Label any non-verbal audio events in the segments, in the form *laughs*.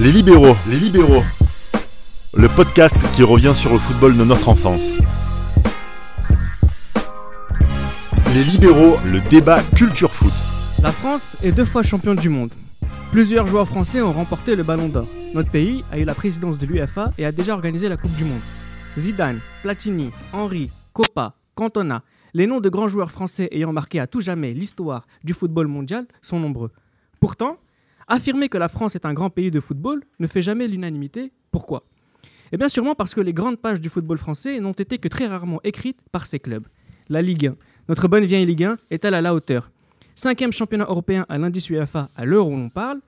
Les libéraux, les libéraux. Le podcast qui revient sur le football de notre enfance. Les libéraux, le débat culture foot. La France est deux fois championne du monde. Plusieurs joueurs français ont remporté le ballon d'or. Notre pays a eu la présidence de l'UFA et a déjà organisé la Coupe du Monde. Zidane, Platini, Henry, Coppa, Cantona, les noms de grands joueurs français ayant marqué à tout jamais l'histoire du football mondial sont nombreux. Pourtant, affirmer que la France est un grand pays de football ne fait jamais l'unanimité. Pourquoi? Eh bien sûrement parce que les grandes pages du football français n'ont été que très rarement écrites par ces clubs. La Ligue 1, notre bonne vieille Ligue 1, est-elle à la hauteur Cinquième championnat européen à l'indice UEFA à l'heure où l'on parle,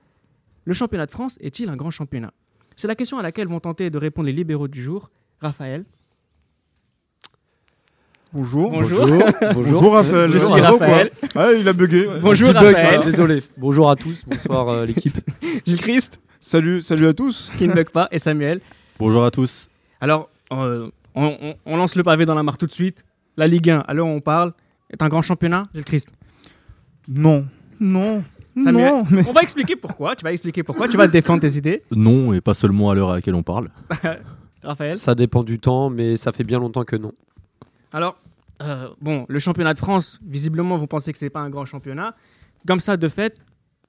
le championnat de France est-il un grand championnat? C'est la question à laquelle vont tenter de répondre les libéraux du jour. Raphaël, Bonjour. Bonjour. Bonjour *laughs* Raphaël. Je suis Raphaël. quoi Ah, il a bugué. Bonjour Raphaël. voilà. Désolé. Bonjour à tous. Bonsoir euh, *laughs* l'équipe. Gilles Christ, Salut, salut à tous. qui ne bug pas, et Samuel. Bonjour à tous. Alors, euh, on, on- on lance le pavé dans la mare tout de suite. La Ligue 1, à l'heure où on parle, est un grand championnat, Gilles Christ. Non, non, Samuel. non. Mais On va expliquer pourquoi, tu vas expliquer pourquoi, tu vas défendre tes idées. Non, et pas seulement à l'heure à laquelle on parle. *laughs* Raphaël. Ça dépend du temps, mais ça fait bien longtemps que non. Alors, euh, bon, le championnat de France, visiblement, vous pensez que c'est pas un grand championnat. Comme ça, de fait,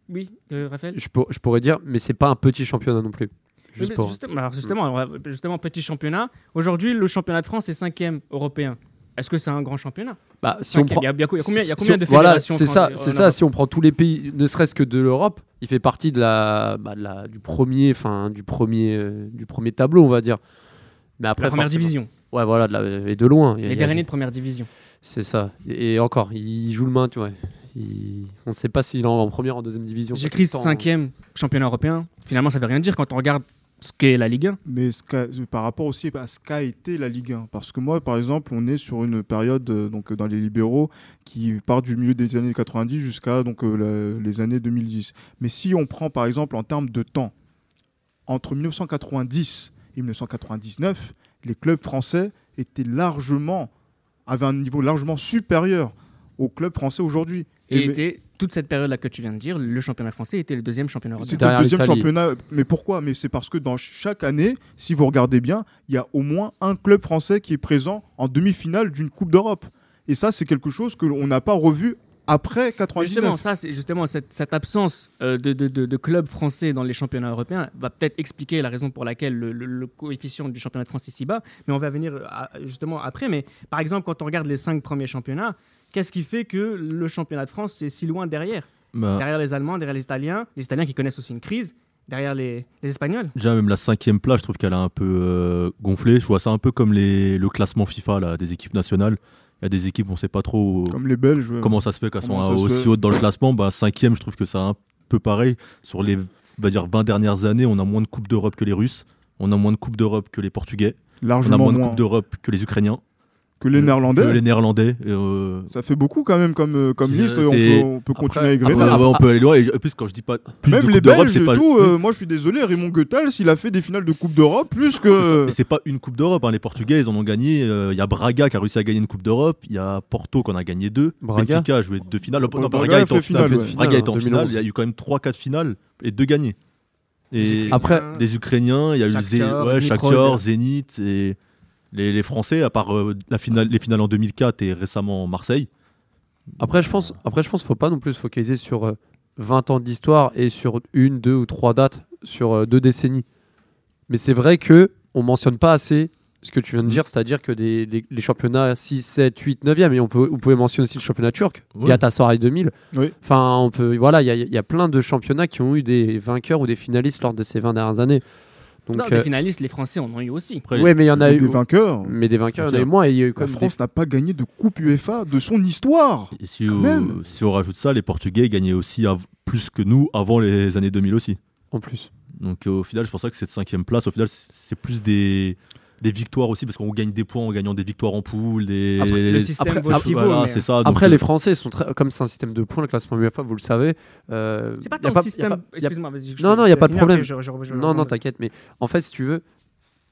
oui, euh, Raphaël. Je, pour- je pourrais dire, mais c'est pas un petit championnat non plus. Juste pour- justement, alors justement, justement, petit championnat. Aujourd'hui, le championnat de France est cinquième européen. Est-ce que c'est un grand championnat? Bah, si on prend. Il y a, il y a co- il y a combien, si de Voilà, c'est ça, c'est ça. Si on prend tous les pays, ne serait-ce que de l'Europe, il fait partie de la, bah, de la- du premier, enfin, du premier, euh, du premier tableau, on va dire. Mais après, La première forcément- division. Ouais, voilà, de la- et de loin. Les derniers de première division. C'est ça. Et, et encore, il joue le main, tu vois. Il- On ne sait pas s'il est en, en première ou en deuxième division. J'écris Parce que cinquième championnat européen. Finalement, ça veut rien dire quand on regarde ce qu'est la Ligue 1. Mais ce qu'a- par rapport aussi à ce qu'a été la Ligue 1. Parce que moi, par exemple, on est sur une période euh, donc, dans les libéraux qui part du milieu des années 90 jusqu'à donc, euh, la- les années 2010. Mais si on prend par exemple en termes de temps, entre 1990 et 1999, les clubs français étaient largement, avaient un niveau largement supérieur aux clubs français aujourd'hui. Et, Et était, toute cette période-là que tu viens de dire, le championnat français était le deuxième championnat européen. C'était le deuxième championnat. Mais pourquoi? Mais c'est parce que dans chaque année, si vous regardez bien, il y a au moins un club français qui est présent en demi-finale d'une Coupe d'Europe. Et ça, c'est quelque chose que l'on n'a pas revu après 99. Justement, ça, c'est justement cette, cette absence euh, de, de, de, de clubs français dans les championnats européens va peut-être expliquer la raison pour laquelle le, le- le coefficient du championnat de France est si bas. Mais on va venir euh, à- justement après. Mais par exemple, quand on regarde les cinq premiers championnats, qu'est-ce qui fait que le championnat de France est si loin derrière? Bah, Derrière les Allemands, derrière les Italiens, les Italiens qui connaissent aussi une crise, derrière les, les Espagnols. déjà, même la cinquième place, je trouve qu'elle a un peu euh, gonflé. Je vois ça un peu comme les, le classement FIFA là, des équipes nationales. Il y a des équipes, on ne sait pas trop Comme les Belges. ouais. comment ça se fait qu'elles sont Comment ça se aussi fait hautes dans le classement. Bah, cinquième, je trouve que c'est un peu pareil. Sur les on va dire, 20 dernières années, on a moins de Coupes d'Europe que les Russes. On a moins de Coupes d'Europe que les Portugais. On a Largement moins moins, de Coupes d'Europe que les Ukrainiens. Que les Néerlandais. Que les Néerlandais. Euh, Ça fait beaucoup quand même comme, euh, comme liste. On peut, on peut continuer à Après, ah ouais, on peut aller loin. Et en plus, quand je dis pas plus Même de les Belges c'est et pas. tout, euh, moi je suis désolé, Raymond Goethals, il a fait des finales de Coupe d'Europe plus que. Et c'est pas une Coupe d'Europe. hein. Les Portugais, ils en ont gagné. euh, Il y a Braga qui a réussi à gagner une Coupe d'Europe. Il y a Porto qui en a gagné deux. Braga Benfica a joué deux finales. Non, Braga Braga, a est fait en finale. ouais. Braga est en finale. 2011. Il y a eu quand même 3-4 finales et deux gagnés. Et Après, des Ukrainiens, il y a eu Shakhtar, Zénith et les, les Français, à part euh, la finale, les finales en 2004 et récemment Marseille. Après, je pense, après, je pense, faut pas non plus se focaliser sur euh, 20 ans d'histoire et sur une, deux ou trois dates sur euh, deux décennies. Mais c'est vrai que on mentionne pas assez ce que tu viens de Mm. dire, c'est-à-dire que des, les, les championnats 6, 7, 8, 9e, et on peut, vous pouvez mentionner aussi le championnat turc, Oui. Galatasaray 2000. Oui. Enfin, on peut, voilà, il y, a- il y a plein de championnats qui ont eu des vainqueurs ou des finalistes lors de ces 20 dernières années. Donc, non, euh, les finalistes, les Français en ont eu aussi. Ouais, mais il y en a des eu. vainqueurs. Mais des vainqueurs, il y en a eu moins. Et il y a eu quand La des- France n'a pas gagné de Coupe UEFA de son histoire. Et si, Quand on, même. si on rajoute ça, les Portugais gagnaient aussi av- plus que nous avant les années 2000 aussi. en plus. Donc euh, au final, c'est pour ça que cette cinquième place, au final, c'est plus des, des victoires aussi, parce qu'on gagne des points en gagnant des victoires en poule. Des... Après, le système après- vaut ce qu'il vaut, voilà, mais- ça. Après, euh, les Français sont très, comme c'est un système de points, le classement UEFA, vous le savez. euh, C'est pas tant le système. pas- y a- Excuse-moi, vas-y. je- Non, non, je y a pas de problème. après, je- je- je- je- Non, non, t'inquiète, mais en fait, si tu veux,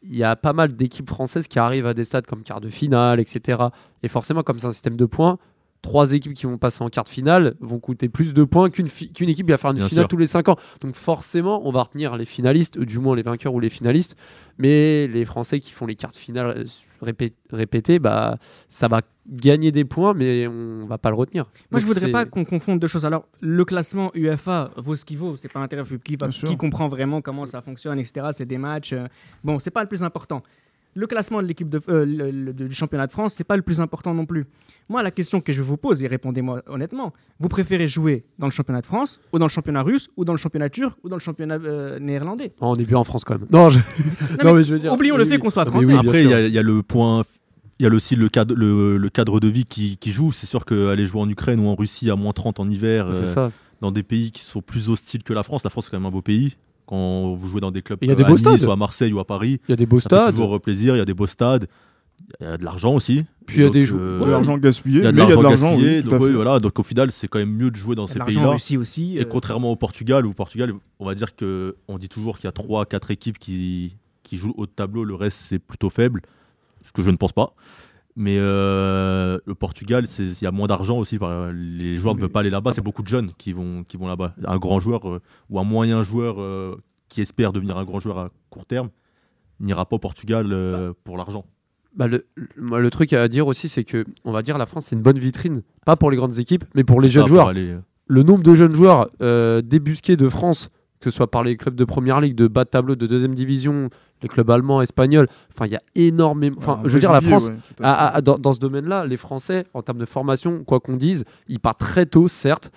il y a pas mal d'équipes françaises qui arrivent à des stades comme quart de finale, etc. Et forcément, comme c'est un système de points, trois équipes qui vont passer en quart de finale vont coûter plus de points qu'une fi- qu'une équipe qui va faire une Bien finale sûr. tous les 5 ans. Donc forcément, on va retenir les finalistes, du moins les vainqueurs ou les finalistes. Mais les Français qui font les quarts de finale euh, répé- répétées, bah, ça va gagner des points, mais on va pas le retenir. Moi, je Donc voudrais c'est- pas qu'on confonde deux choses. Alors, le classement UEFA vaut ce qu'il vaut. C'est pas intérêt qui, va- Bien sûr. qui comprend vraiment comment ça fonctionne, etc. C'est des matchs. euh, Bon, c'est pas le plus important. Le classement de l'équipe de, euh, le- le- du championnat de France, c'est pas le plus important non plus. Moi, la question que je vous pose, et répondez-moi honnêtement, vous préférez jouer dans le championnat de France, ou dans le championnat russe, ou dans le championnat turc, ou dans le championnat euh, néerlandais? Oh, on est bien en France quand même. Non, je- *laughs* mais mais je veux dire- oublions le fait oui. qu'on soit français. oui, Après, il y, a- il y a le point. Il y a aussi le cadre, le, le cadre de vie qui, qui joue. C'est sûr qu'aller jouer en Ukraine ou en Russie à moins 30 en hiver, euh, ça. dans des pays qui sont plus hostiles que la France, la France c'est quand même un beau pays. Quand vous jouez dans des clubs Et il y a euh, des à beaux Nice stades. ou à Marseille ou à Paris, Il y a des beaux ça fait stades. toujours plaisir. Il y a des beaux stades, il y a de l'argent aussi. Puis il y a des jou- euh, De l'argent gaspillé, il y a de mais il y a de l'argent oui, donc, oui, fait. voilà. donc au final, c'est quand même mieux de jouer dans ces pays-là. Russie aussi. Et euh, contrairement au Portugal, où Portugal, on va dire que on dit toujours qu'il y a 3-4 équipes qui, qui jouent haut de tableau, le reste c'est plutôt faible, ce que je ne pense pas. Mais euh, le Portugal, il y a moins d'argent aussi. par- Les joueurs ne veulent pas aller là-bas, c'est beaucoup de jeunes qui vont, qui vont là-bas. Un grand joueur euh, ou un moyen joueur euh, qui espère devenir un grand joueur à court terme n'ira pas au Portugal euh, pour l'argent. Bah, le, le- truc à dire aussi, c'est que on va dire la France, c'est une bonne vitrine, pas pour les grandes équipes, mais pour les jeunes pour joueurs. aller, Le nombre de jeunes joueurs débusqués de France, que ce soit par les clubs de première ligue, de bas de tableau, de deuxième division, les clubs allemands, espagnols, enfin, il y a énormément. Enfin, je veux dire, la France, ouais, dans, dans ce domaine-là, les Français, en termes de formation, quoi qu'on dise, ils partent très tôt, certes,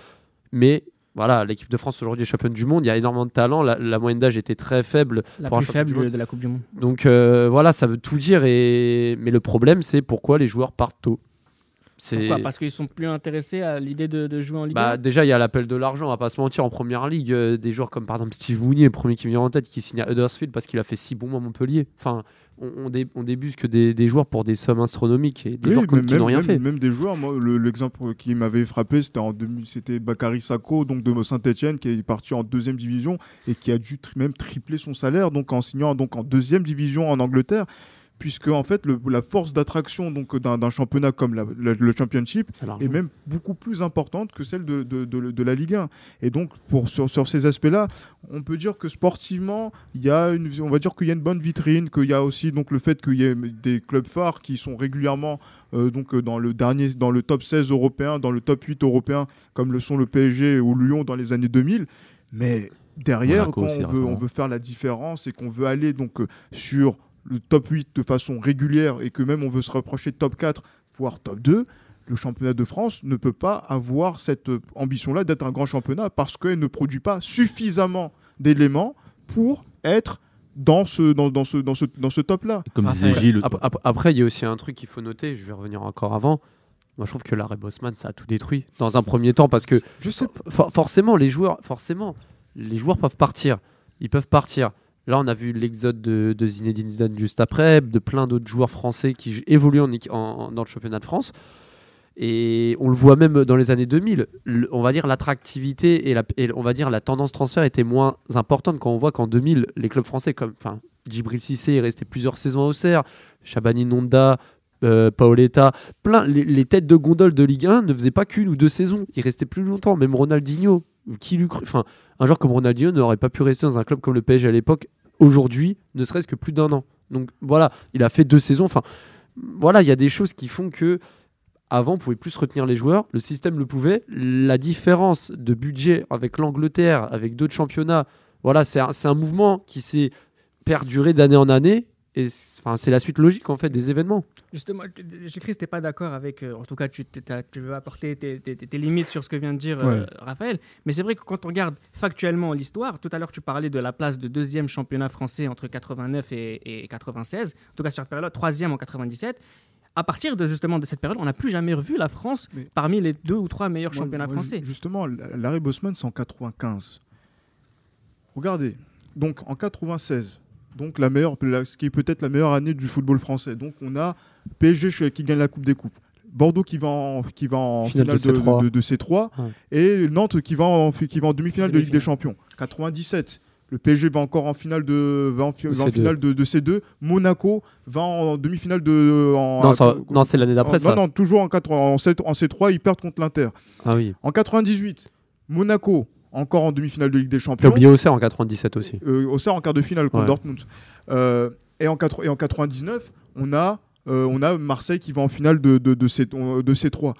mais voilà, l'équipe de France aujourd'hui est championne du monde, il y a énormément de talent, la, la moyenne d'âge était très faible, la pour un plus faible monde. de la Coupe du Monde. donc euh, voilà, ça veut tout dire, et... mais le problème, c'est pourquoi les joueurs partent tôt. Pourquoi? Parce qu'ils sont plus intéressés à l'idée de, de jouer en Ligue Bah, 1 déjà, il y a l'appel de l'argent, on va pas se mentir. En première ligue, euh, des joueurs comme par exemple Steve Mounier, le premier qui me vient en tête, qui signe à Huddersfield parce qu'il a fait si bon à Montpellier. Enfin, on, on, dé- on débusque des, des joueurs pour des sommes astronomiques et des Oui, joueurs comme- qui n'ont rien même- fait. même des joueurs, moi, le- l'exemple qui m'avait frappé, c'était en 2000, c'était Bakary Sako, donc de Saint-Etienne, qui est parti en deuxième division et qui a dû tri- même tripler son salaire, donc en signant donc en deuxième division en Angleterre. Puisque en fait le- la force d'attraction donc d'un championnat comme la- la- le Championship est même beaucoup plus importante que celle de, de, de- de la Ligue 1. Et donc, pour, sur, sur ces aspects-là, on peut dire que sportivement, il y a une, on va dire qu'il y a une bonne vitrine, qu'il y a aussi donc, le fait qu'il y ait des clubs phares qui sont régulièrement euh, donc, dans, le dernier, dans le top 16 européen, dans le top 8 européen, comme le sont le PSG ou Lyon dans les années 2000. Mais derrière, Monaco quand on, veut, on veut faire la différence et qu'on veut aller donc, euh, sur le top 8 de façon régulière et que même on veut se rapprocher de top 4, voire top 2, le championnat de France ne peut pas avoir cette euh, ambition-là d'être un grand championnat parce qu'elle ne produit pas suffisamment d'éléments pour être dans ce, dans, dans ce, dans ce, dans ce top-là. Comme disait Gilles, Ap- ap- Après, il y a aussi un truc qu'il faut noter, je vais revenir encore avant. Moi, je trouve que l'arrêt Bosman, ça a tout détruit dans un premier temps parce que Je sais For- forcément, les joueurs, forcément, les joueurs peuvent partir. Ils peuvent partir. Là, on a vu l'exode de, de Zinedine Zidane juste après, de plein d'autres joueurs français qui évoluent dans le championnat de France. Et on le voit même dans les années 2000. Le- on va dire l'attractivité et, la, et on va dire la tendance transfert était moins importante quand on voit qu'en 2000, les clubs français comme enfin Djibril Cissé est resté plusieurs saisons à Auxerre, Chabani Nonda, euh, Paoletta, plein les, têtes de gondole de Ligue 1 ne faisaient pas qu'une ou deux saisons, ils restaient plus longtemps, même Ronaldinho, qui cru enfin un joueur comme Ronaldinho n'aurait pas pu rester dans un club comme le PSG à l'époque aujourd'hui, ne serait-ce que plus d'un an. Donc voilà, il a fait deux saisons, enfin voilà, il y a des choses qui font que avant, on pouvait plus retenir les joueurs, le système le pouvait. La différence de budget avec l'Angleterre, avec d'autres championnats, voilà, c'est un, c'est un mouvement qui s'est perduré d'année en année. Et c'est- enfin, c'est la suite logique en fait des événements. Justement, que tu n'es pas d'accord avec. euh, en tout cas, tu, tu veux apporter tes, tes- tes limites sur ce que vient de dire euh, Ouais. Raphaël. Mais c'est vrai que quand on regarde factuellement l'histoire, tout à l'heure, tu parlais de la place de deuxième championnat français entre 89 et, et 96. En tout cas, sur cette période, troisième en 97. À partir de justement de cette période, on n'a plus jamais revu la France Mais- parmi les deux ou trois meilleurs Moi- championnats moi, français. ju- Justement, l'arrêt Bosman, c'est en 95. Regardez, donc en 96, donc la meilleure, la- ce qui est peut-être la meilleure année du football français. Donc on a PSG qui gagne la Coupe des Coupes. Bordeaux qui va en, qui va en Finale finale, de de, C3. de- de C3 Ouais. et Nantes qui va en, qui va en demi-finale de Ligue des. Champions. 97, Le PSG va encore en finale de, va en, fi- va en C2. finale de, de C2. Monaco va en demi-finale de. En, Non, ça- non, c'est l'année d'après, ça. Non, non, toujours en, 4 en, C- en C3, ils perdent contre l'Inter. Ah oui. En 98, Monaco, encore en demi-finale de Ligue des T'as Champions. oublié Auxerre en 97 aussi. Euh, Auxerre en quart de finale contre Ouais. Dortmund. Euh, et, en quatre- et en 99, on a, euh, on a Marseille qui va en finale de, de, de, C, de C3.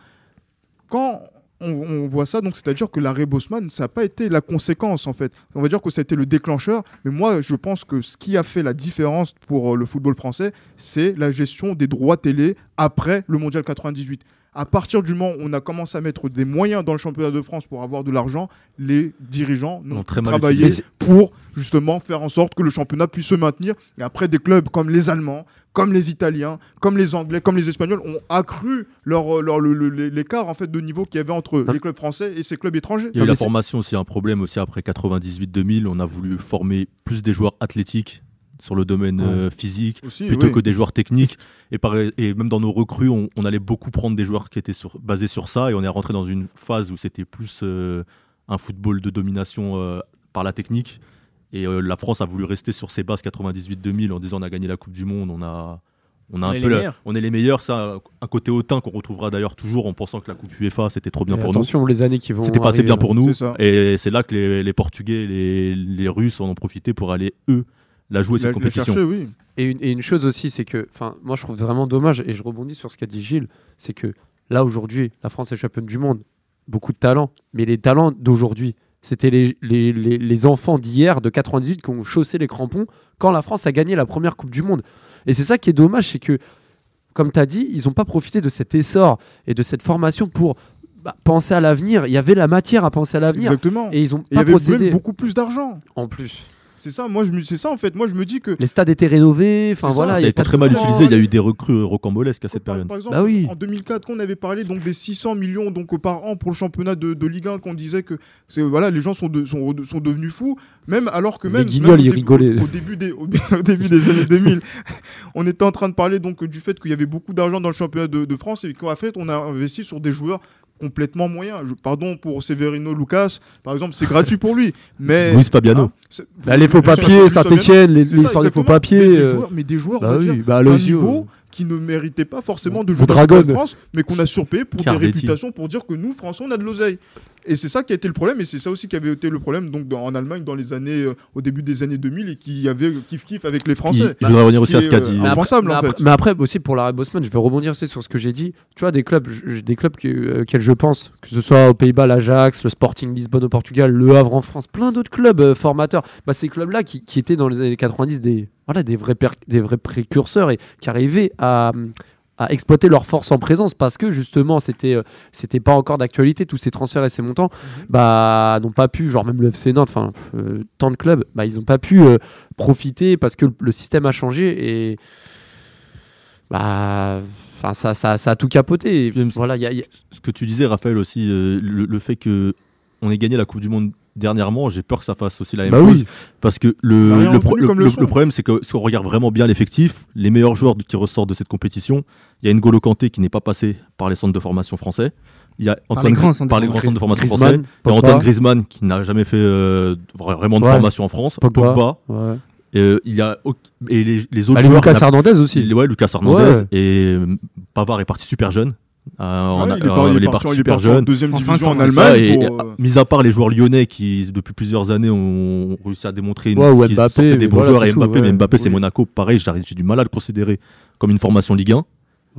Quand on, on voit ça, donc c'est-à-dire que l'arrêt Bosman, ça n'a pas été la conséquence en fait. On va dire que ça a été le déclencheur, mais moi je pense que ce qui a fait la différence pour le football français, c'est la gestion des droits télé après le Mondial 98. À partir du moment où on a commencé à mettre des moyens dans le championnat de France pour avoir de l'argent, les dirigeants Ont n'ont très mal travaillé pour justement faire en sorte que le championnat puisse se maintenir. Et après, des clubs comme les Allemands, comme les Italiens, comme les Anglais, comme les Espagnols ont accru leur, leur- le- le- l'écart en fait de niveau qu'il y avait entre les clubs français et ces clubs étrangers. Il y a eu mais la formation aussi, un problème aussi après 98-2000. On a voulu former plus des joueurs athlétiques sur le domaine Ouais. euh, physique Aussi, plutôt oui. que des joueurs techniques. Et, même dans nos recrues, on, on allait beaucoup prendre des joueurs qui étaient sur- basés sur ça. Et on est rentré dans une phase où c'était plus euh, un football de domination euh, par la technique. Et euh, la France a voulu rester sur ses bases 98-2000 en disant on a gagné la Coupe du Monde, on a, on a On un est peu les la- meilleurs. on est les meilleurs. Ça, un côté hautain qu'on retrouvera d'ailleurs toujours en pensant que la Coupe UEFA c'était trop bien Et pour nous. attention, les années qui vont. C'était pas assez bien là. pour nous. Et c'est là que les, les Portugais, les, les Russes en ont profité pour aller, eux, la jouer cette la compétition. chercher, oui. Et une, et une chose aussi, c'est que, enfin, moi je trouve vraiment dommage, et je rebondis sur ce qu'a dit Gilles, c'est que là aujourd'hui, la France est championne du monde, beaucoup de talents, mais les talents d'aujourd'hui, c'était les, les, les- les enfants d'hier, de 98, qui ont chaussé les crampons quand la France a gagné la première Coupe du Monde. Et c'est ça qui est dommage, c'est que, comme tu as dit, ils n'ont pas profité de cet essor et de cette formation pour bah, penser à l'avenir. Il y avait la matière à penser à l'avenir. Exactement. Et ils il y pas avait procédé. même beaucoup plus d'argent. En plus. C'est ça, moi je me, c'est ça en fait. Moi je me dis que Les stades étaient rénovés. Enfin voilà. Ça il pas très mal utilisé. Il y a eu des recrues rocambolesques à cette Par, période. par exemple, Bah oui. en 2004, quand on avait parlé donc des 600 millions donc par an pour le championnat de, de Ligue 1, qu'on disait que c'est voilà, les gens sont, de- sont, re- sont devenus fous, même alors que même, même au ils début- rigolaient. Au, début des au, au début des années 2000, *laughs* on était en train de parler donc du fait qu'il y avait beaucoup d'argent dans le championnat de, de France et qu'en fait on a investi sur des joueurs complètement moyens. Je- pardon pour Severino Lucas, par exemple, c'est gratuit pour lui, *laughs* mais Luis Fabiano. C'est- Bah, les faux papiers. Saint-Etienne, l'histoire des faux papiers. Mais des euh, joueurs, mais des joueurs, on Bah oui, bah niveau qui ne méritait pas forcément de Ou jouer la France, mais qu'on a surpayé pour des réputations, pour dire que nous, Français, on a de l'oseille. Et c'est ça qui a été le problème, et c'est ça aussi qui avait été le problème donc, dans- en Allemagne dans les années, euh, au début des années 2000, et qui avait kiff-kiff avec les Français. je voudrais revenir aussi à qui ce qu'a dit. euh, Mais après- impensable, mais en après, fait. mais après aussi pour l'arrêt Bosman, je vais rebondir aussi sur ce que j'ai dit. Tu vois, des clubs, des clubs que, euh, auxquels je pense, que ce soit aux Pays-Bas, l'Ajax, le Sporting Lisbonne au Portugal, le Havre en France, plein d'autres clubs euh, formateurs. Bah, ces clubs-là qui, qui étaient dans les années 90 des, voilà, des, vrais, per- des vrais précurseurs et qui arrivaient à, à exploiter leur force en présence parce que justement c'était euh, c'était pas encore d'actualité tous ces transferts et ces montants bah n'ont pas pu genre même le FC Nantes enfin euh, tant de clubs bah ils ont pas pu euh, profiter parce que le, système a changé et bah enfin ça, ça, ça a tout capoté. Voilà il y a- il y a- Ce que tu disais, Raphaël, aussi, euh, le, le fait que on ait gagné la Coupe du Monde dernièrement, j'ai peur que ça fasse aussi la même bah chose. oui Parce que le, rien le, pro- retenu le- comme le- leçon. le problème, c'est que si on regarde vraiment bien l'effectif, les meilleurs joueurs qui ressortent de cette compétition, il y a N'Golo Kanté qui n'est pas passé par les centres de formation français. Il y a Par Antoine les grands Gri- centres de par les formation. grands centres de formation Griezmann, français. Il y a. Antoine Griezmann qui n'a jamais fait euh, vra- vraiment de Ouais. formation en France. Pogba. Pogba. Ouais. Euh, il y a et les, les autres Bah, joueurs. Lucas n'a- Hernandez aussi il- ouais, Lucas Hernandez Ouais. et Pavard est parti super jeune. Euh, en- Ouais, il est euh, parti- il il est est parti parti en- il est super en jeune. deuxième En fin de division en Allemagne. et, pour, euh, mis à part les joueurs lyonnais qui, depuis plusieurs années, ont réussi à démontrer une, Ouais, Mbappé, des bons voilà, joueurs. tout, Mbappé, ouais. mais Mbappé, c'est Oui. Monaco. Pareil, j'ai du mal à le considérer comme une formation Ligue 1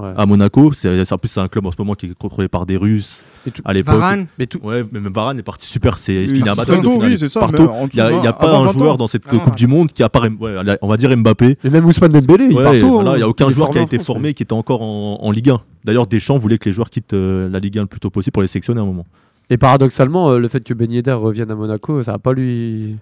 Ouais. à Monaco. C'est en plus c'est un club en ce moment qui est contrôlé par des Russes. Et tout- À l'époque, Varane, mais tout ouais, mais même Varane est parti super. C'est ce Il qu'il a oui, c'est ça, Il n'y a, pas un 20 joueur ans. dans cette Avant Coupe du Monde qui a part, ouais, on va dire Mbappé. mais même Ousmane Dembélé il Ouais, part tôt voilà, hein. il n'y a aucun joueur qui a été France, formé qui était encore en, en Ligue 1. D'ailleurs, Deschamps voulait que les joueurs quittent euh, la Ligue 1 le plus tôt possible pour les sélectionner à un moment. Et paradoxalement, euh, le fait que Ben Yedder revienne à Monaco, ça va pas lui.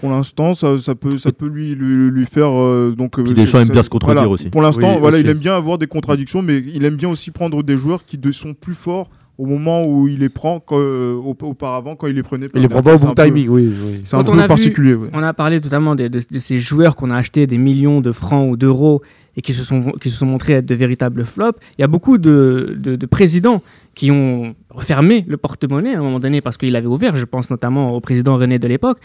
Pour l'instant, ça, ça peut, ça peut lui, lui, lui faire. euh, donc, euh, Puis Deschamps ça- aime bien se contredire voilà. aussi. Pour l'instant, Oui, voilà, aussi. il aime bien avoir des contradictions, mais il aime bien aussi prendre des joueurs qui de- sont plus forts au moment où il les prend euh, auparavant quand il les prenait. Il les prend pas au bon timing, oui. oui. C'est un peu vu- particulier. ouais. On a parlé totalement de, de- de ces joueurs qu'on a achetés des millions de francs ou d'euros et qui se, sont, qui se sont montrés être de véritables flops. Il y a beaucoup de, de- de présidents qui ont refermé le porte-monnaie à un moment donné parce qu'il avait ouvert. Je pense notamment au président René de l'époque.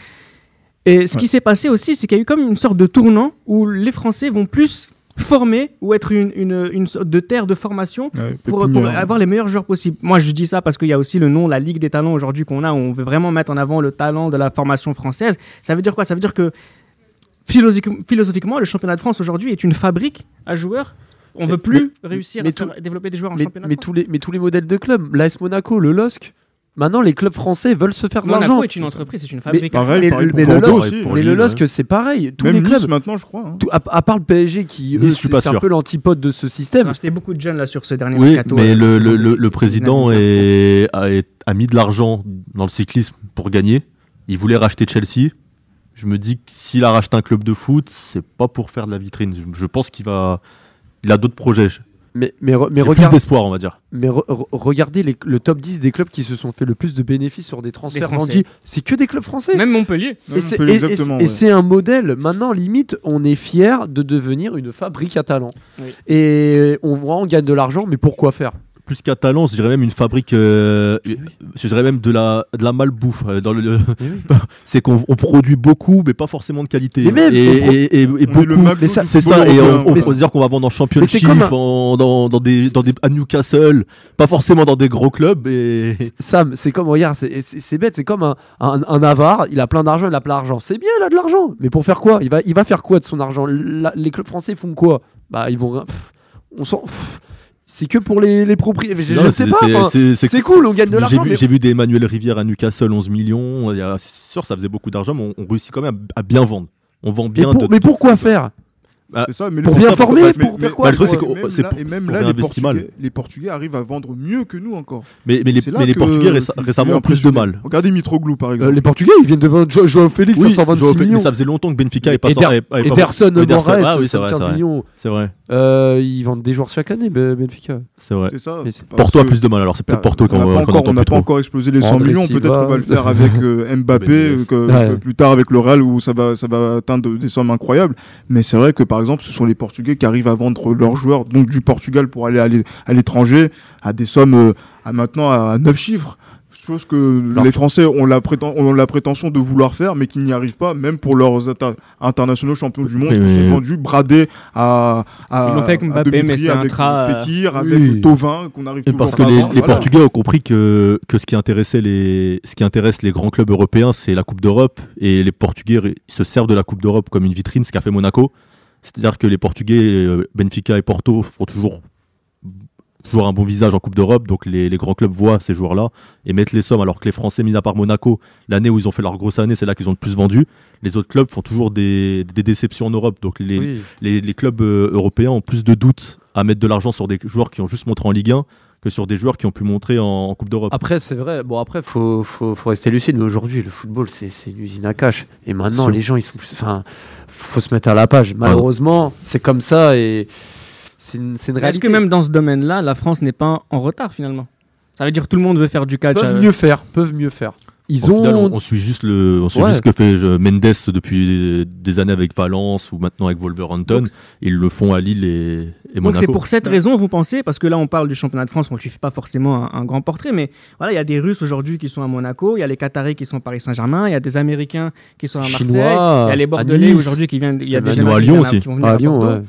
Et ce qui s'est passé aussi, c'est qu'il y a eu comme une sorte de tournant où les Français vont plus former ou être une, une, une sorte de terre de formation Ouais, pour, avoir les meilleurs joueurs possibles. Moi, je dis ça parce qu'il y a aussi le nom, la Ligue des talents aujourd'hui qu'on a, où on veut vraiment mettre en avant le talent de la formation française. Ça veut dire quoi? Ça veut dire que philosophiquement, le championnat de France aujourd'hui est une fabrique à joueurs. On Mais- veut plus réussir mais à faire- développer des joueurs en mais, championnat mais France. tous les, mais tous les modèles de clubs, l'AS Monaco, le LOSC, maintenant les clubs français veulent se faire de l'argent. Monaco est une entreprise, c'est une fabrique. pareil, Mais, pareil le- mais LOSC, mais le LOSC, c'est pareil. Tous Même les Nice clubs, maintenant, je crois. hein. tout- à, à part le PSG qui, eux, Nice, c'est un peu l'antipode de ce On système. a acheté beaucoup de jeunes là sur ce dernier Oui, mercato, mais euh, le, saison le, le- de- le président est- a, est- a mis de l'argent dans le cyclisme pour gagner. Il voulait racheter Chelsea. Je me dis que s'il a racheté un club de foot, c'est pas pour faire de la vitrine. Je, je pense qu'il va. Il a d'autres projets. Mais, mais, re- mais plus d'espoir, on va dire. mais re- re- regardez les- le top 10 des clubs qui se sont fait le plus de bénéfices sur des transferts vendus. C'est que des clubs français. Même Montpellier. Et c'est- ouais. un modèle. Maintenant, limite, on est fier de devenir une fabrique à talent. Oui. Et on voit, on gagne de l'argent, mais pourquoi faire? Plus qu'à talent, je dirais même une fabrique. euh, je dirais même de la, de la malbouffe. euh, Dans le, *laughs* c'est qu'on on produit beaucoup, mais pas forcément de qualité. Mais même, et, le beaucoup. C'est ça, et on, on Mais peut se dire qu'on va vendre en championship, comme un- en- dans, dans des, dans des, à Newcastle, pas forcément dans des gros clubs. Et... Sam, *laughs* c'est comme, regarde, c'est- bête, c'est comme un, un, un avare, il a plein d'argent, il a plein d'argent. C'est bien, il a de l'argent, mais pour faire quoi? Il va, il va faire quoi de son argent? La- Les clubs français font quoi? Bah, ils vont. pff, on s'en. C'est que pour les, les propriétaires. Je, je Non, sais c'est- pas. c'est- enfin, c'est- C'est cool, on gagne de J'ai l'argent. vu, mais- j'ai vu des Emmanuel Rivière à Newcastle, 11 millions. C'est sûr, ça faisait beaucoup d'argent, mais on, on réussit quand même à, à bien vendre. On vend Mais, bien. pour- de- mais pourquoi faire ça, mais Pour bien ça, former, mais- pour mais- faire mais- quoi Bah, le truc, c'est et même là, les. Portugais, les Portugais arrivent à vendre mieux que nous encore. Mais, mais les, mais Portugais récemment ont plus de mal. Regardez Mitroglou par Euh, exemple. Les Portugais, ils viennent de vendre Jo- Joao Félix à 126 Joao- millions. mais ça faisait longtemps que Benfica est pas Eder- sorti. avait- avait pas- Ederson, Ederson, Moraes, ah oui, c'est vrai, 75 c'est vrai. millions. C'est vrai, Euh, ils vendent des joueurs chaque année, Ben- Benfica. c'est vrai. C'est ça. Mais c'est- parce Porto a plus de mal, alors c'est peut-être Porto on qu'on n'a pas qu'on encore, entend on n'a plus pas trop. encore explosé les 100 André millions. Silva. Peut-être qu'on va le faire *laughs* avec euh, Mbappé euh, que- Ouais. que plus tard avec le Real où ça va, ça va atteindre des sommes incroyables. Mais c'est vrai que par exemple, ce sont les Portugais qui arrivent à vendre leurs joueurs donc du Portugal pour aller à l'é- à l'étranger à des sommes euh, à maintenant à 9 chiffres. Chose que Alors- les Français ont la, ont la prétention de vouloir faire, mais qu'ils n'y arrivent pas, même pour leurs internationaux champions du monde, Mais- qui sont vendus, bradés à, à Ils l'ont fait avec à Mbappé, mais c'est un avec tra- Fekir, Oui. avec Tovin, qu'on arrive Et toujours parce que les, vendre. les Voilà. Portugais ont compris que, que ce qui intéressait les ce qui intéresse les grands clubs européens, c'est la Coupe d'Europe et les Portugais se servent de la Coupe d'Europe comme une vitrine, ce qu'a fait Monaco. C'est-à-dire que les Portugais, euh, Benfica et Porto font toujours toujours un bon visage en Coupe d'Europe, donc les, les grands clubs voient ces joueurs-là et mettent les sommes, alors que les Français, mis à part Monaco, l'année où ils ont fait leur grosse année, c'est là qu'ils ont le plus vendu. Les autres clubs font toujours des, des déceptions en Europe, donc les, Oui. les, les clubs euh, européens ont plus de doutes à mettre de l'argent sur des joueurs qui ont juste montré en Ligue 1 que sur des joueurs qui ont pu montrer en, en Coupe d'Europe. Après, c'est vrai. Bon, après, faut, faut, faut rester lucide. Mais aujourd'hui, le football, c'est une usine à cash. Et maintenant, les gens, ils sont plus. Enfin, faut se mettre à la page. Malheureusement, c'est comme ça et c'est une, c'est une Est-ce que même dans ce domaine-là, la France n'est pas en retard finalement? Ça veut dire que tout le monde veut faire du catch. peuvent euh, mieux faire, peuvent mieux faire. Ils Au ont. final, on, on suit juste le, on suit Ouais. juste ce que fait euh, Mendes depuis des années avec Valence ou maintenant avec Wolverhampton. Donc, Ils le font à Lille et, et Donc c'est Monaco. pour cette raison, vous pensez, parce que là on parle du championnat de France, on ne suit pas forcément un, un grand portrait, mais voilà, il y a des Russes aujourd'hui qui sont à Monaco, il y a les Qataris qui sont à Paris Saint-Germain, il y a des Américains qui sont à Marseille, Chinois, il y a les à Bordelais Nice. aujourd'hui qui viennent, il y a des nous à Américains Lyon aussi. qui vont venir Ah, à Lyon, Bordeaux. ouais.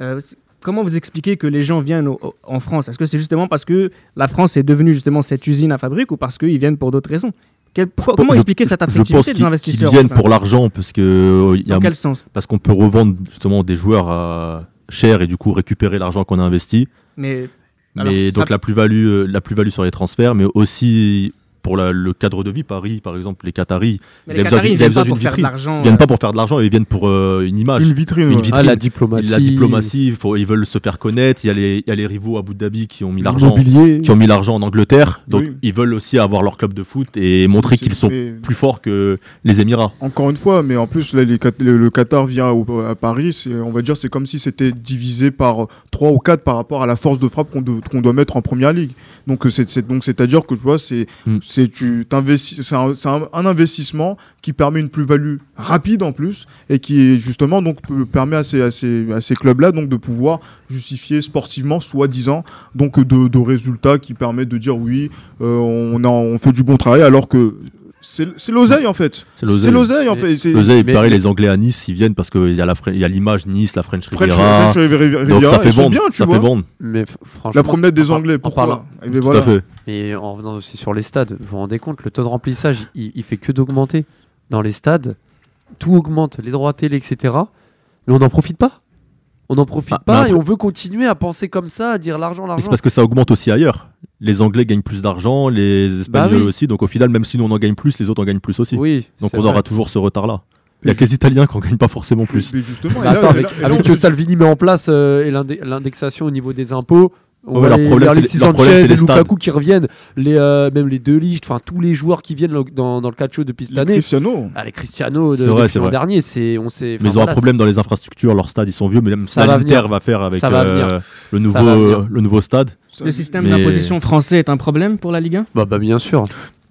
Euh, comment vous expliquez que les gens viennent au- au- en France? Est-ce que c'est justement parce que la France est devenue justement cette usine à fabrique ou parce qu'ils viennent pour d'autres raisons? Quel- Comment Je- expliquer cette attractivité des investisseurs viennent enfin pour l'argent parce que euh, y a Dans quel sens? parce qu'on peut revendre justement des joueurs à cher et du coup récupérer l'argent qu'on a investi. Mais Mais Alors, donc ça- la plus-value, euh, la plus-value sur les transferts, mais aussi pour la- le cadre de vie. Paris, par exemple, les Qataris, mais ils les avaient besoin Qataris d'une- ils viennent pas pour faire de l'argent. ils viennent euh, pas pour faire de l'argent, ils viennent pour euh, une image. Une vitrine. Une vitrine. Ah, la diplomatie. La diplomatie, faut, ils veulent se faire connaître. Il y a les, il y a les rivaux Abu Dhabi qui ont mis l'argent, qui ont mis l'argent en Angleterre. Donc Oui. ils veulent aussi avoir leur club de foot et montrer qu'ils sont mais- plus forts que les Émirats. Encore une fois, mais en plus, là, les Qat- le, le Qatar vient au- à Paris, on va dire c'est comme si c'était divisé par 3 ou 4 par rapport à la force de frappe qu'on do- qu'on doit mettre en première ligue. Donc, c'est- c'est- donc c'est-à-dire que tu vois, c'est Mm. C'est un, investissement qui permet une plus-value rapide en plus et qui justement donc permet à ces, clubs-là de pouvoir justifier sportivement, soi-disant, donc de, de résultats qui permettent de dire oui, euh, on, a, on fait du bon travail alors que C'est l'oseille en fait. C'est l'oseille. En Mais- fait. L'oseille, mais- pareil, mais- les Anglais à Nice, ils viennent parce qu'il y a la Fre- il y a l'image Nice, la French Riviera. French Riviera, Donc ça fait tu ça vois. fait vendre. Mais franchement, La promenade des Anglais, en pourquoi parlant- Eh ben Tout voilà. à fait. Et en revenant aussi sur les stades, vous vous rendez compte, le taux de remplissage, il, il fait que d'augmenter. Dans les stades, tout augmente, les droits télé, etc. Mais on n'en profite pas. On n'en profite Ah, mais pas après- et on veut continuer à penser comme ça, à dire l'argent, Mais l'argent. c'est parce que ça augmente aussi ailleurs. Les Anglais gagnent plus d'argent, les Espagnols Bah oui. aussi. Donc au final, même si nous on en gagne plus, les autres en gagnent plus aussi. Oui, donc on vrai. aura toujours ce retard-là. Il y a que les Italiens qui en gagnent pas forcément plus. Mais justement, Bah là- attends, avec, là- et là, avec on ce que Salvini met en place euh, et l'indexation au niveau des impôts, on Ouais, voit leur les, problème, les les- leur problème, les les Lukaku qui reviennent, les, euh, même les deux Ligt, enfin tous les joueurs qui viennent dans, dans, dans le calcio depuis cette les année. Cristiano. Ah, les Cristiano de, C'est vrai, depuis c'est l'an vrai. dernier, c'est on sait. Mais ils ont un problème dans les infrastructures, leurs stades ils sont vieux, mais même Ça va l'Inter venir. va faire avec Ça va euh, venir. le, Ça nouveau, va venir. le nouveau stade. Le système Mais- d'imposition français est un problème pour la Ligue 1 Bah, bah bien sûr.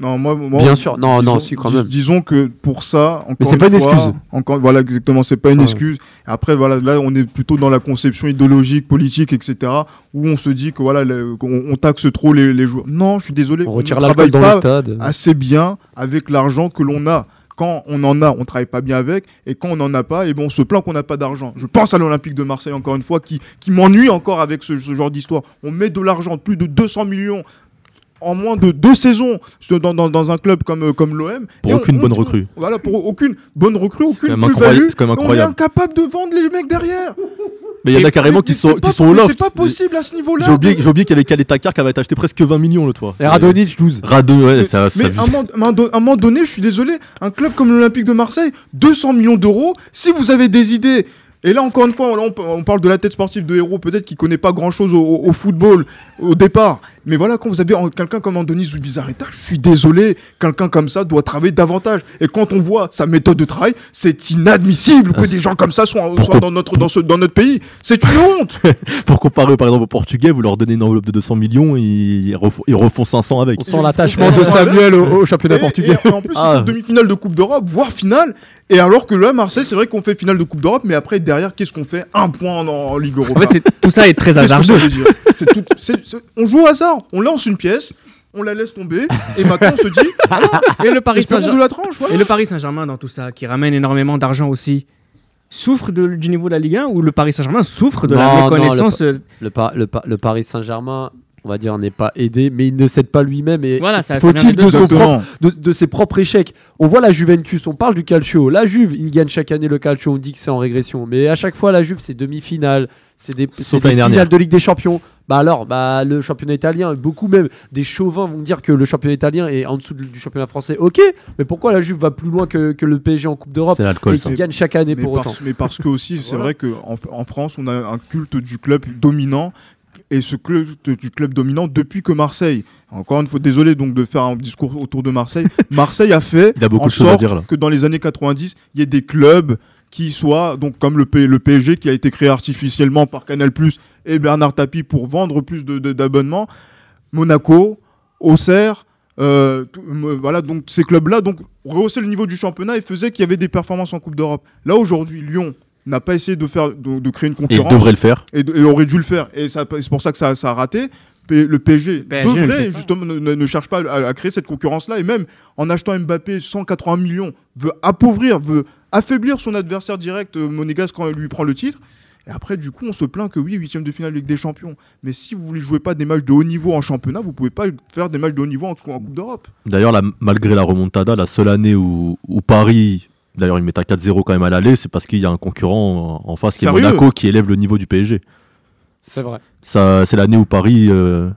Non, moi, moi- Bien sûr. Non, non, si, quand dis- même. Disons que pour ça, encore c'est pas une fois, excuse. Encore, voilà, exactement, c'est pas une excuse. Après, voilà, là, on est plutôt dans la conception idéologique, politique, etc., où on se dit que voilà, le- qu'on on taxe trop les, les joueurs. Non, je suis désolé. On ne retire travaille l'alcool dans pas le stade. assez bien avec l'argent que l'on a. Quand on en a, on travaille pas bien avec, et quand on n'en a pas, et bon, on se plaint qu'on n'a pas d'argent. Je pense à l'Olympique de Marseille encore une fois, qui, qui m'ennuie encore avec ce, ce genre d'histoire. On met de l'argent, plus de 200 millions en moins de deux saisons dans, dans, dans un club comme, euh, comme l'OM. Pour et aucune on- bonne recrue. Voilà, pour aucune bonne recrue, aucune plus-value. incroyable- c'est quand même et On est incroyable. incapable de vendre les mecs derrière. Mais il y en a carrément mais- qui mais sont, qui pas- sont au loft. C'est pas possible à ce niveau-là. J'ai oublié, qu'il y avait Calais Takar qui avait acheté presque 20 millions l'autre fois. Et Radonic 12. Radon, ouais, Mais, ça, mais ça- à, un moment, à un donné, je suis désolé, un club comme l'Olympique de Marseille, 200 millions d'euros, si vous avez des idées, et là encore une fois, on, on parle de la tête sportive de héros, peut-être qui connaît pas grand-chose au football au départ, mais voilà, quand vous avez quelqu'un comme Anthony Zubizarreta, je suis désolé, quelqu'un comme ça doit travailler davantage. Et quand on voit sa méthode de travail, c'est inadmissible que Ah, des gens comme ça soient, dans, notre, dans, ce, dans notre pays. C'est une honte *laughs* Pour comparer par exemple au Portugais, vous leur donnez une enveloppe de 200 millions, ils refont, ils refont 500 avec. On sent l'attachement de Samuel au, au championnat Et- portugais. Et, en plus, Ah. demi-finale de Coupe d'Europe, voire finale. Et alors que là, Marseille, c'est vrai qu'on fait finale de Coupe d'Europe, mais après, derrière, qu'est-ce qu'on fait? Un point en, en Ligue Europa. En fait, c'est- tout ça est très hasardeux. Ça veut dire C'est tout- c'est- c'est- On joue au hasard. On lance une pièce, on la laisse tomber, et maintenant on se dit *laughs* Et le Paris Saint-Germain la tranche. Voilà. et le Paris Saint-Germain dans tout ça, qui ramène énormément d'argent aussi, souffre de- du niveau de la Ligue 1 ou le Paris Saint-Germain souffre de Non, la méconnaissance euh, Le, Pa- le, Pa- le Paris Saint-Germain, on va dire, n'est pas aidé, mais il ne cède pas lui-même. Et Voilà, faut-il de, de, de ses propres échecs? On voit la Juventus, on parle du calcio. La Juve, il gagne chaque année le calcio, on dit que c'est en régression. Mais à chaque fois, la Juve, c'est demi-finale, c'est des, c'est des finales de Ligue des Champions. Bah alors, bah, le championnat italien, beaucoup même des chauvins vont dire que le championnat italien est en dessous du championnat français. Ok, mais pourquoi la Juve va plus loin que, que le PSG en Coupe d'Europe et qui gagne chaque année Mais pour parce, autant mais parce que aussi, c'est Voilà. vrai qu'en en France, on a un culte du club dominant. Et ce culte du club dominant depuis que Marseille. Encore une fois, désolé donc de faire un discours autour de Marseille. *laughs* Marseille a fait Il a beaucoup en de choses à sorte dire, là. que dans les années 90, il y ait des clubs qui soient, donc comme le, P- le PSG qui a été créé artificiellement par Canal et Bernard Tapie pour vendre plus de- de- d'abonnements, Monaco, Auxerre, euh, tout- voilà, donc ces clubs-là donc rehaussaient le niveau du championnat et faisaient qu'il y avait des performances en Coupe d'Europe. Là aujourd'hui, Lyon n'a pas essayé de faire de, de créer une Et concurrence devraient le faire. et, et aurait dû le faire. Et c'est pour ça que ça, ça a raté. P- Le PSG, devrait pas. justement ne cherche pas à, à créer cette concurrence-là et même en achetant Mbappé 180 millions veut appauvrir, veut affaiblir son adversaire direct euh, monégasque quand il lui prend le titre. Et après, du coup, on se plaint que oui, huitième de finale Ligue des Champions. Mais si vous voulez jouer pas des matchs de haut niveau en championnat, vous pouvez pas faire des matchs de haut niveau en, en Coupe d'Europe. D'ailleurs, malgré la remontada, la seule année où, où Paris, d'ailleurs, ils mettent à 4-0 quand même à l'aller, c'est parce qu'il y a un concurrent en face qui est Monaco qui élève le niveau du PSG. C'est vrai. Ça, c'est l'année où Paris. euh,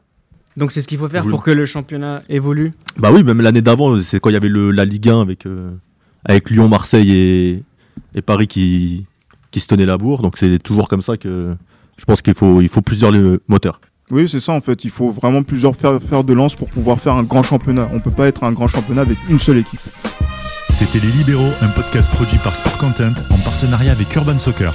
Donc c'est ce qu'il faut faire pour que le championnat évolue? Bah oui, même l'année d'avant, c'est quand il y avait le, la Ligue 1 avec, euh, avec Lyon, Marseille et, et Paris qui, qui se tenaient la bourre. Donc c'est toujours comme ça que je pense qu'il faut, il faut plusieurs moteurs. Oui, c'est ça en fait. Il faut vraiment plusieurs faire, faire de lance pour pouvoir faire un grand championnat. On peut pas être un grand championnat avec une seule équipe. C'était Les Libéraux, un podcast produit par Sport Content en partenariat avec Urban Soccer.